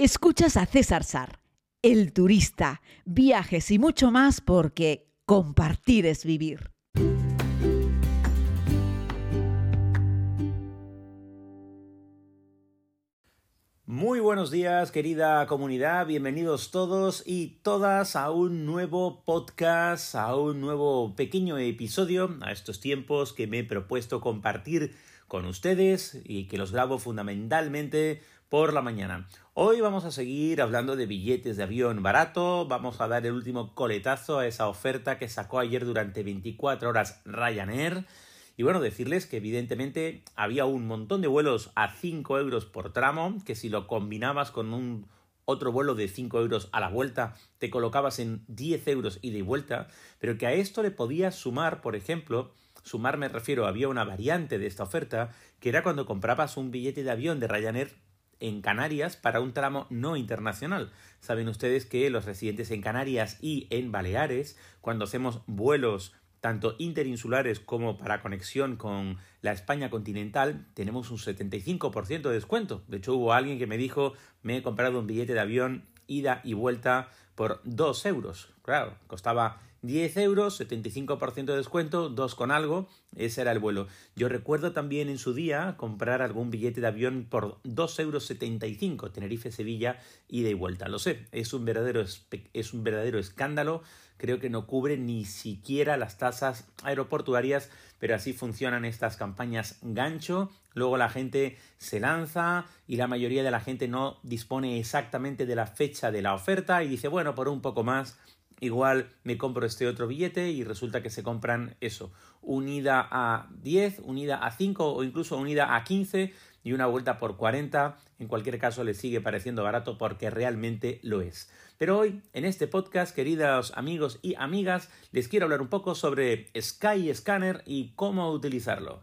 Escuchas a César Sar, el turista, viajes y mucho más porque compartir es vivir. Muy buenos días, querida comunidad, bienvenidos todos y todas a un nuevo podcast, a un nuevo pequeño episodio, a estos tiempos que me he propuesto compartir con ustedes y que los grabo fundamentalmente por la mañana. Hoy vamos a seguir hablando de billetes de avión barato, vamos a dar el último coletazo a esa oferta que sacó ayer durante 24 horas Ryanair. Y bueno, decirles que evidentemente había un montón de vuelos a 5 euros por tramo, que si lo combinabas con un otro vuelo de 5 euros a la vuelta, te colocabas en 10 euros ida y vuelta, pero que a esto le podías sumar, por ejemplo, sumar me refiero, había una variante de esta oferta, que era cuando comprabas un billete de avión de Ryanair en Canarias para un tramo no internacional. Saben ustedes que los residentes en Canarias y en Baleares, cuando hacemos vuelos tanto interinsulares como para conexión con la España continental, tenemos un 75% de descuento. De hecho, hubo alguien que me dijo, me he comprado un billete de avión ida y vuelta por 2 euros. Claro, costaba 10 euros, 75% de descuento, 2 con algo, ese era el vuelo. Yo recuerdo también en su día comprar algún billete de avión por 2,75 euros, Tenerife-Sevilla, ida y vuelta. Lo sé, es un, verdadero, es un verdadero escándalo, creo que no cubre ni siquiera las tasas aeroportuarias, pero así funcionan estas campañas gancho. Luego la gente se lanza y la mayoría de la gente no dispone exactamente de la fecha de la oferta y dice, bueno, por un poco más igual me compro este otro billete y resulta que se compran eso, unida a 10, unida a 5 o incluso unida a 15 y una vuelta por 40. En cualquier caso le sigue pareciendo barato porque realmente lo es. Pero hoy, en este podcast, queridos amigos y amigas, les quiero hablar un poco sobre Sky Scanner y cómo utilizarlo.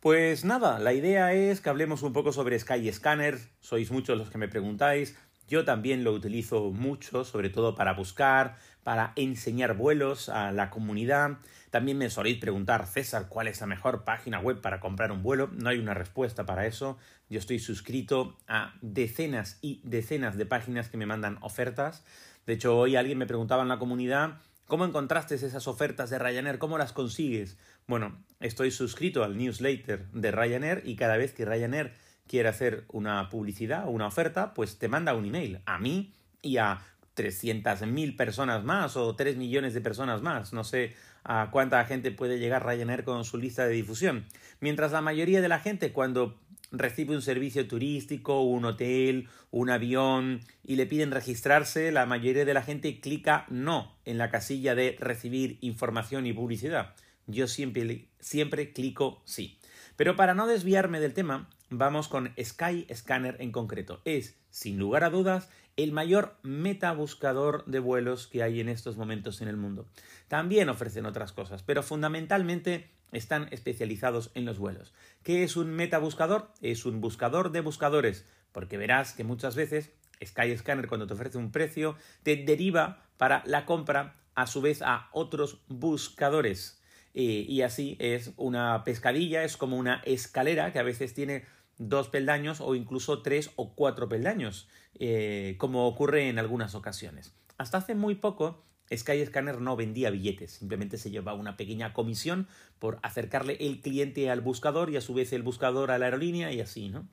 Pues nada, la idea es que hablemos un poco sobre Sky Scanner. Sois muchos los que me preguntáis. Yo también lo utilizo mucho, sobre todo para buscar, para enseñar vuelos a la comunidad. También me soléis preguntar, César, ¿cuál es la mejor página web para comprar un vuelo? No hay una respuesta para eso. Yo estoy suscrito a decenas y decenas de páginas que me mandan ofertas. De hecho, hoy alguien me preguntaba en la comunidad, ¿cómo encontraste esas ofertas de Ryanair? ¿Cómo las consigues? Bueno, estoy suscrito al newsletter de Ryanair y cada vez que Ryanair quiere hacer una publicidad o una oferta, pues te manda un email a mí y a 300.000 personas más o 3 millones de personas más. No sé a cuánta gente puede llegar Ryanair con su lista de difusión. Mientras la mayoría de la gente cuando recibe un servicio turístico, un hotel, un avión y le piden registrarse, la mayoría de la gente clica no en la casilla de recibir información y publicidad. Yo siempre, siempre clico sí. Pero para no desviarme del tema, vamos con Sky Scanner en concreto. Es, sin lugar a dudas, el mayor metabuscador de vuelos que hay en estos momentos en el mundo. También ofrecen otras cosas, pero fundamentalmente están especializados en los vuelos. ¿Qué es un metabuscador? Es un buscador de buscadores, porque verás que muchas veces Sky Scanner cuando te ofrece un precio te deriva para la compra a su vez a otros buscadores. Eh, y así es una pescadilla, es como una escalera que a veces tiene dos peldaños o incluso tres o cuatro peldaños, eh, como ocurre en algunas ocasiones. Hasta hace muy poco Skyscanner no vendía billetes, simplemente se llevaba una pequeña comisión por acercarle el cliente al buscador y a su vez el buscador a la aerolínea y así, ¿no?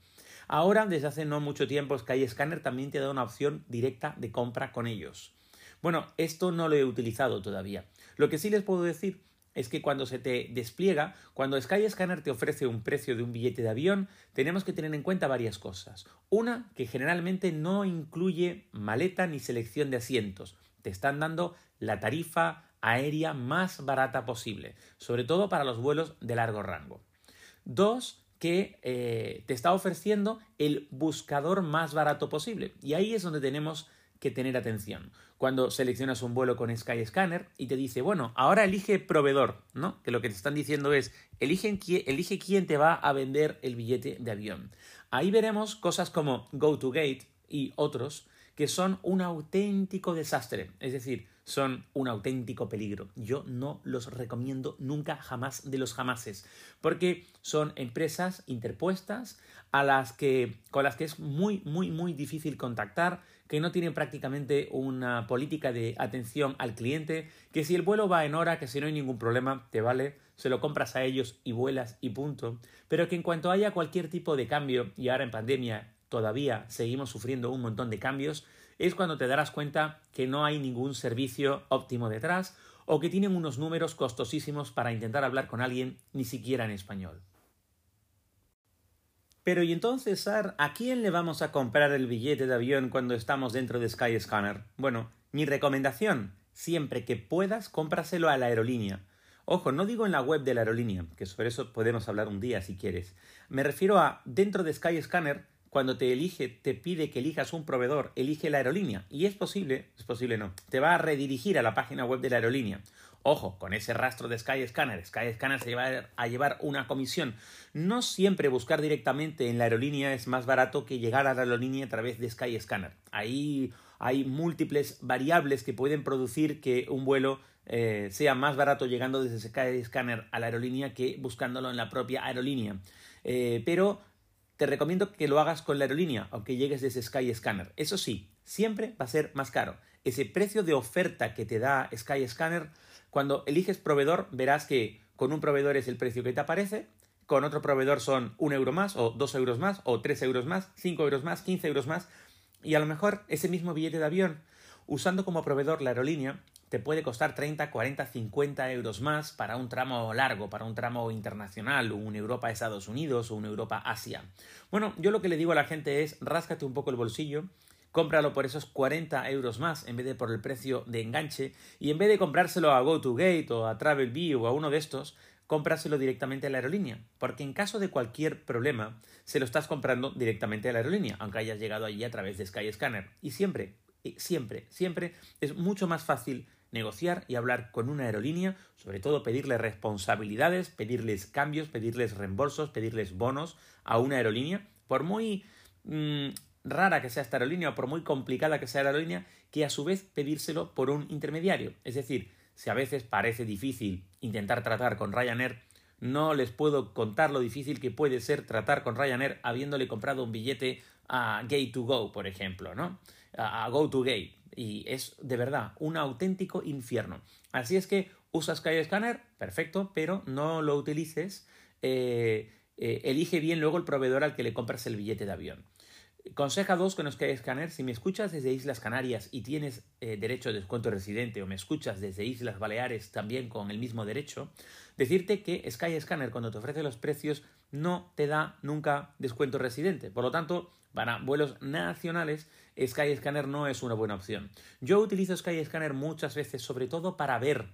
Ahora, desde hace no mucho tiempo, Skyscanner también te da una opción directa de compra con ellos. Bueno, esto no lo he utilizado todavía. Lo que sí les puedo decir es que cuando se te despliega, cuando Skyscanner te ofrece un precio de un billete de avión, tenemos que tener en cuenta varias cosas. Una, que generalmente no incluye maleta ni selección de asientos. Te están dando la tarifa aérea más barata posible, sobre todo para los vuelos de largo rango. Dos, que eh, te está ofreciendo el buscador más barato posible. Y ahí es donde tenemos que tener atención. Cuando seleccionas un vuelo con Skyscanner y te dice, bueno, ahora elige proveedor, ¿no? Que lo que te están diciendo es, elige, elige quién te va a vender el billete de avión. Ahí veremos cosas como GoToGate y otros que son un auténtico desastre, es decir, son un auténtico peligro. Yo no los recomiendo nunca, jamás de los jamases, porque son empresas interpuestas a las que, con las que es muy, muy, muy difícil contactar, que no tienen prácticamente una política de atención al cliente, que si el vuelo va en hora, que si no hay ningún problema, te vale, se lo compras a ellos y vuelas y punto, pero que en cuanto haya cualquier tipo de cambio, y ahora en pandemia todavía seguimos sufriendo un montón de cambios, es cuando te darás cuenta que no hay ningún servicio óptimo detrás o que tienen unos números costosísimos para intentar hablar con alguien ni siquiera en español. Pero y entonces, Sar, ¿a quién le vamos a comprar el billete de avión cuando estamos dentro de Skyscanner? Bueno, mi recomendación, siempre que puedas, cómpraselo a la aerolínea. Ojo, no digo en la web de la aerolínea, que sobre eso podemos hablar un día si quieres. Me refiero a dentro de Skyscanner cuando te elige, te pide que elijas un proveedor, elige la aerolínea. Y es posible, es posible no, te va a redirigir a la página web de la aerolínea. Ojo, con ese rastro de Skyscanner, Skyscanner se va a llevar una comisión. No siempre buscar directamente en la aerolínea es más barato que llegar a la aerolínea a través de Skyscanner. Ahí hay múltiples variables que pueden producir que un vuelo eh, sea más barato llegando desde Skyscanner a la aerolínea que buscándolo en la propia aerolínea. Eh, pero te recomiendo que lo hagas con la aerolínea, aunque llegues desde Skyscanner. Eso sí, siempre va a ser más caro. Ese precio de oferta que te da Skyscanner, cuando eliges proveedor, verás que con un proveedor es el precio que te aparece, con otro proveedor son un euro más, o dos euros más, o tres euros más, cinco euros más, quince euros más, y a lo mejor ese mismo billete de avión, usando como proveedor la aerolínea, te puede costar 30, 40, 50 euros más para un tramo largo, para un tramo internacional, un Europa-Estados Unidos o un Europa-Asia. Bueno, yo lo que le digo a la gente es, ráscate un poco el bolsillo, cómpralo por esos 40 euros más en vez de por el precio de enganche. Y en vez de comprárselo a GoToGate o a TravelView o a uno de estos, cómpraselo directamente a la aerolínea, porque en caso de cualquier problema, se lo estás comprando directamente a la aerolínea, aunque hayas llegado allí a través de Skyscanner. Y siempre, siempre, siempre es mucho más fácil negociar y hablar con una aerolínea, sobre todo pedirle responsabilidades, pedirles cambios, pedirles reembolsos, pedirles bonos a una aerolínea, por muy mm, rara que sea esta aerolínea o por muy complicada que sea la aerolínea, que a su vez pedírselo por un intermediario. Es decir, si a veces parece difícil intentar tratar con Ryanair, no les puedo contar lo difícil que puede ser tratar con Ryanair habiéndole comprado un billete a Gate to Go, por ejemplo, ¿no? A Go to Gate y es de verdad un auténtico infierno. Así es que usas Skyscanner, perfecto, pero no lo utilices. Eh, eh, elige bien luego el proveedor al que le compras el billete de avión. Conseja 2 con Skyscanner, si me escuchas desde Islas Canarias y tienes eh, derecho de descuento residente o me escuchas desde Islas Baleares también con el mismo derecho, decirte que Skyscanner cuando te ofrece los precios no te da nunca descuento residente. Por lo tanto, para vuelos nacionales, Skyscanner no es una buena opción. Yo utilizo Skyscanner muchas veces, sobre todo para ver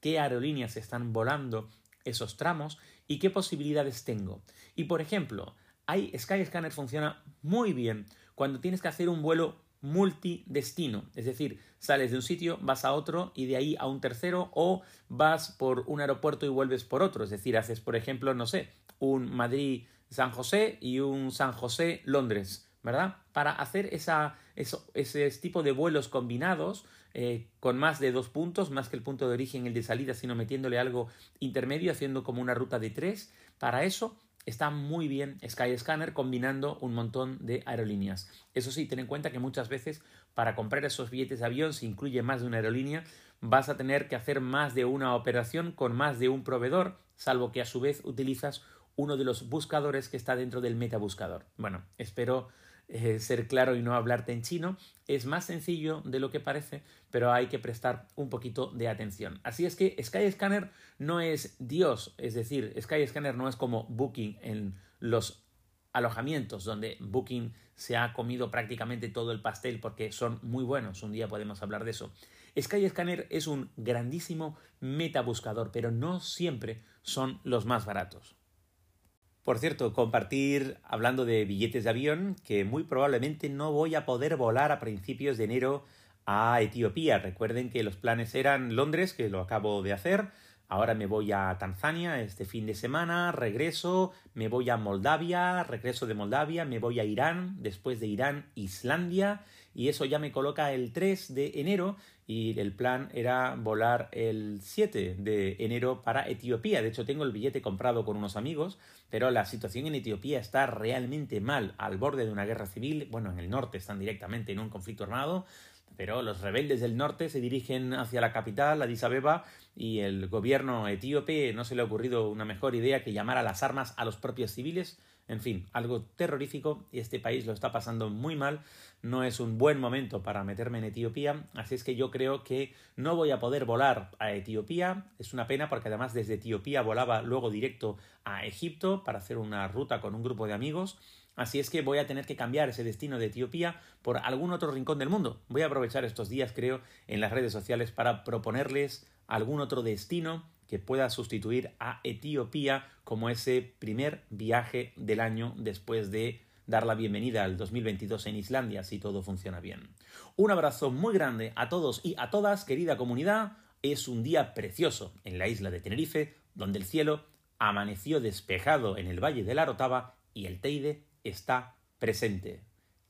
qué aerolíneas están volando esos tramos y qué posibilidades tengo. Y por ejemplo, hay Skyscanner funciona muy bien cuando tienes que hacer un vuelo multidestino, es decir, sales de un sitio, vas a otro y de ahí a un tercero o vas por un aeropuerto y vuelves por otro, es decir, haces por ejemplo, no sé, un Madrid San José y un San José Londres, ¿verdad? Para hacer esa, ese tipo de vuelos combinados eh, con más de dos puntos, más que el punto de origen, el de salida, sino metiéndole algo intermedio, haciendo como una ruta de tres. Para eso está muy bien Skyscanner combinando un montón de aerolíneas. Eso sí, ten en cuenta que muchas veces para comprar esos billetes de avión, si incluye más de una aerolínea, vas a tener que hacer más de una operación con más de un proveedor, salvo que a su vez utilizas uno de los buscadores que está dentro del metabuscador. Bueno, espero eh, ser claro y no hablarte en chino. Es más sencillo de lo que parece, pero hay que prestar un poquito de atención. Así es que Skyscanner no es Dios, es decir, Skyscanner no es como Booking en los alojamientos, donde Booking se ha comido prácticamente todo el pastel porque son muy buenos. Un día podemos hablar de eso. Skyscanner es un grandísimo metabuscador, pero no siempre son los más baratos. Por cierto, compartir, hablando de billetes de avión, que muy probablemente no voy a poder volar a principios de enero a Etiopía. Recuerden que los planes eran Londres, que lo acabo de hacer, Ahora me voy a Tanzania este fin de semana, regreso, me voy a Moldavia, regreso de Moldavia, me voy a Irán, después de Irán, Islandia, y eso ya me coloca el 3 de enero y el plan era volar el 7 de enero para Etiopía. De hecho, tengo el billete comprado con unos amigos, pero la situación en Etiopía está realmente mal, al borde de una guerra civil. Bueno, en el norte están directamente en un conflicto armado, pero los rebeldes del norte se dirigen hacia la capital, Addis Abeba, y el gobierno etíope no se le ha ocurrido una mejor idea que llamar a las armas a los propios civiles. En fin, algo terrorífico y este país lo está pasando muy mal. No es un buen momento para meterme en Etiopía, así es que yo creo que no voy a poder volar a Etiopía. Es una pena porque además desde Etiopía volaba luego directo a Egipto para hacer una ruta con un grupo de amigos Así es que voy a tener que cambiar ese destino de Etiopía por algún otro rincón del mundo. Voy a aprovechar estos días, creo, en las redes sociales para proponerles algún otro destino que pueda sustituir a Etiopía como ese primer viaje del año después de dar la bienvenida al 2022 en Islandia si todo funciona bien. Un abrazo muy grande a todos y a todas, querida comunidad. Es un día precioso en la isla de Tenerife, donde el cielo amaneció despejado en el valle de la Rotava y el Teide está presente.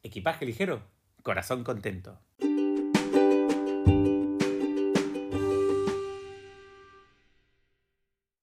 Equipaje ligero, corazón contento.